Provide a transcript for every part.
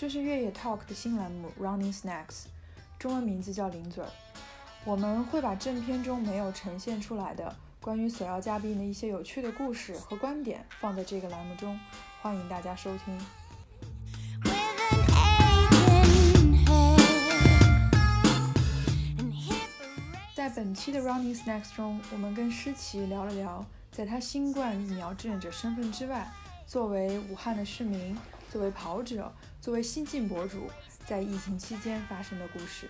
这是越野 Talk 的新栏目 Running Snacks，中文名字叫零嘴儿。我们会把正片中没有呈现出来的关于索要嘉宾的一些有趣的故事和观点放在这个栏目中，欢迎大家收听。在本期的 Running Snacks 中，我们跟诗琪聊了聊，在她新冠疫苗志愿者身份之外，作为武汉的市民，作为跑者，作为新晋博主，在疫情期间发生的故事。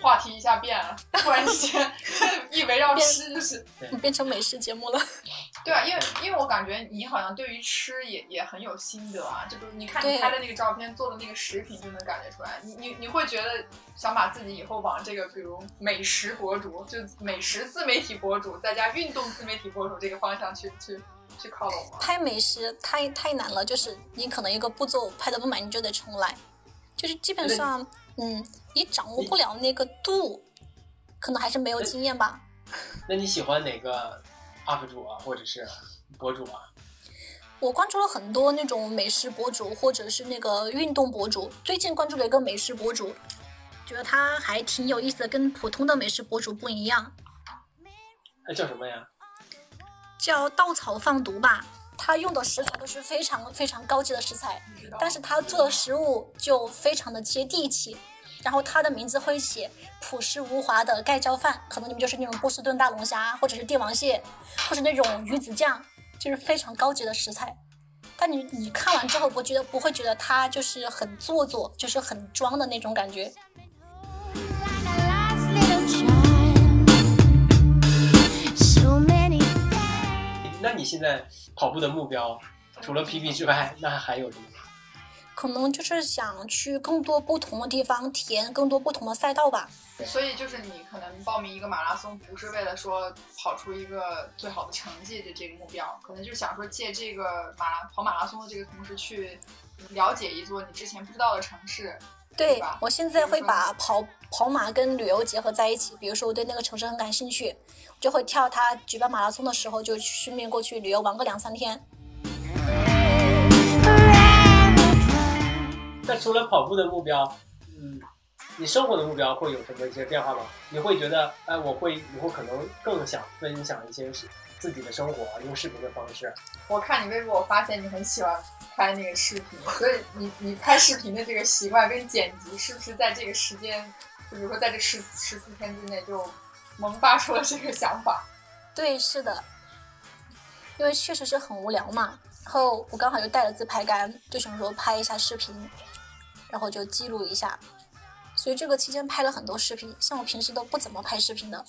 话题一下变了，突然之间一围绕吃就是，变成美食节目了。对啊，因为因为我感觉你好像对于吃也也很有心得啊，就比如你看你拍的那个照片，做的那个食品就能感觉出来，你你你会觉得想把自己以后往这个比如美食博主，就美食自媒体博主，再加运动自媒体博主这个方向去去去靠拢吗？拍美食太太难了，就是你可能一个步骤拍的不满，你就得重来，就是基本上，嗯，你掌握不了那个度，可能还是没有经验吧。那你喜欢哪个 UP 主啊，或者是博主啊？我关注了很多那种美食博主，或者是那个运动博主。最近关注了一个美食博主，觉得他还挺有意思的，跟普通的美食博主不一样，那叫什么呀？叫稻草放毒吧。他用的食材都是非常非常高级的食材，但是他做的食物就非常的接地气。然后他的名字会写朴实无华的盖浇饭，可能你们就是那种波士顿大龙虾，或者是帝王蟹，或者那种鱼子酱，就是非常高级的食材。但你你看完之后，不觉得不会觉得他就是很做作，就是很装的那种感觉。那你现在跑步的目标，除了 PB 之外，那还有什么？可能就是想去更多不同的地方，体验更多不同的赛道吧。所以就是你可能报名一个马拉松，不是为了说跑出一个最好的成绩的这个目标，可能就是想说借这个马拉跑马拉松的这个同时去了解一座你之前不知道的城市。对我现在会把跑跑马跟旅游结合在一起。比如说我对那个城市很感兴趣，我就会跳他举办马拉松的时候，就顺便过去旅游玩个两三天。那除了跑步的目标，嗯，你生活的目标会有什么一些变化吗？你会觉得，哎，我会以后可能更想分享一些自己的生活，用视频的方式。我看你微博，我发现你很喜欢拍那个视频，所以你你拍视频的这个习惯跟剪辑，是不是在这个时间，就比如说在这十十四天之内就萌发出了这个想法？对，是的，因为确实是很无聊嘛。然后我刚好又带了自拍杆，就想说拍一下视频，然后就记录一下。所以这个期间拍了很多视频，像我平时都不怎么拍视频的。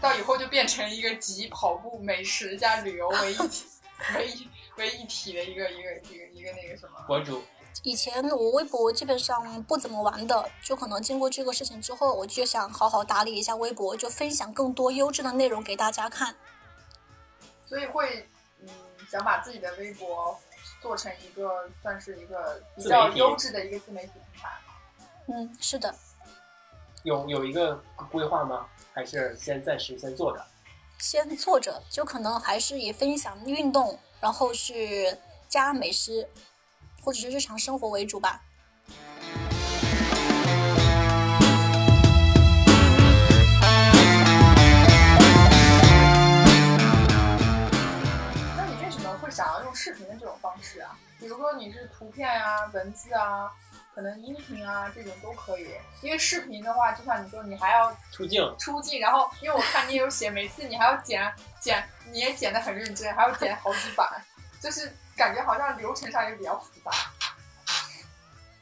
到以后就变成一个集跑步、美食加旅游为一体、为一为一体的一个一个一个一个那个什么。博主，以前我微博基本上不怎么玩的，就可能经过这个事情之后，我就想好好打理一下微博，就分享更多优质的内容给大家看。所以会嗯想把自己的微博做成一个算是一个比较优质的一个自媒体平台。嗯，是的，有有一个规划吗？还是先暂时先做着？先做着，就可能还是以分享运动，然后是加美食或者是日常生活为主吧。那你为什么会想要用视频的这种方式啊？比如说你是图片啊、文字啊，可能音频啊这种都可以。因为视频的话，就像你说，你还要出镜，出镜，然后因为我看你有写，每次你还要剪剪，你也剪得很认真，还要剪好几版，就是感觉好像流程上也比较复杂。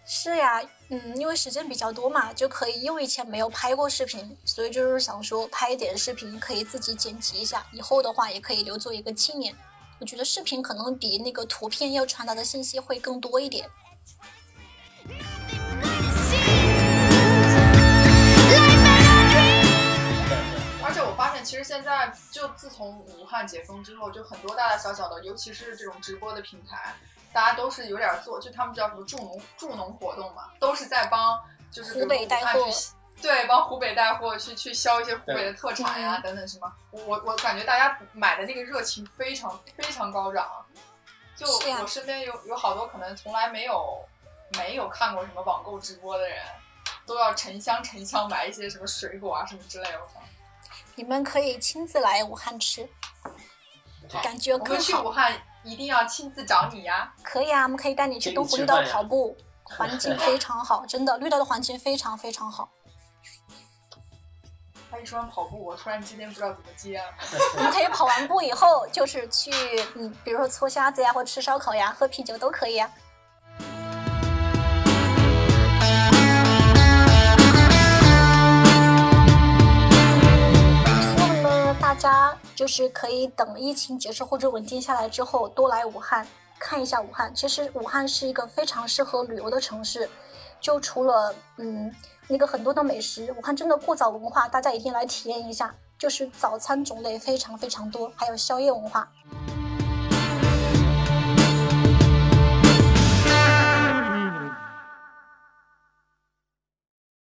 是呀，嗯，因为时间比较多嘛，就可以。因为以前没有拍过视频，所以就是想说拍一点视频，可以自己剪辑一下，以后的话也可以留作一个纪念。我觉得视频可能比那个图片要传达的信息会更多一点。其实现在就自从武汉解封之后，就很多大大小小的，尤其是这种直播的平台，大家都是有点做，就他们叫什么助农助农活动嘛，都是在帮就是湖北带货，对，帮湖北带货去去销一些湖北的特产呀等等什么。我我感觉大家买的那个热情非常非常高涨，就我身边有有好多可能从来没有没有看过什么网购直播的人。都要沉香沉香买一些什么水果啊什么之类的。你们可以亲自来武汉吃，感觉更好。去武汉一定要亲自找你呀！可以啊，我们可以带你去东湖绿道跑步，环境非常好，真的绿道的环境非常非常好。他一说完跑步，我突然之间不知道怎么接了。我们可以跑完步以后，就是去嗯，比如说搓虾子呀，或者吃烧烤呀，喝啤酒都可以啊。大家就是可以等疫情结束或者稳定下来之后，多来武汉看一下武汉。其实武汉是一个非常适合旅游的城市，就除了嗯那个很多的美食，武汉真的过早文化，大家一定来体验一下。就是早餐种类非常非常多，还有宵夜文化。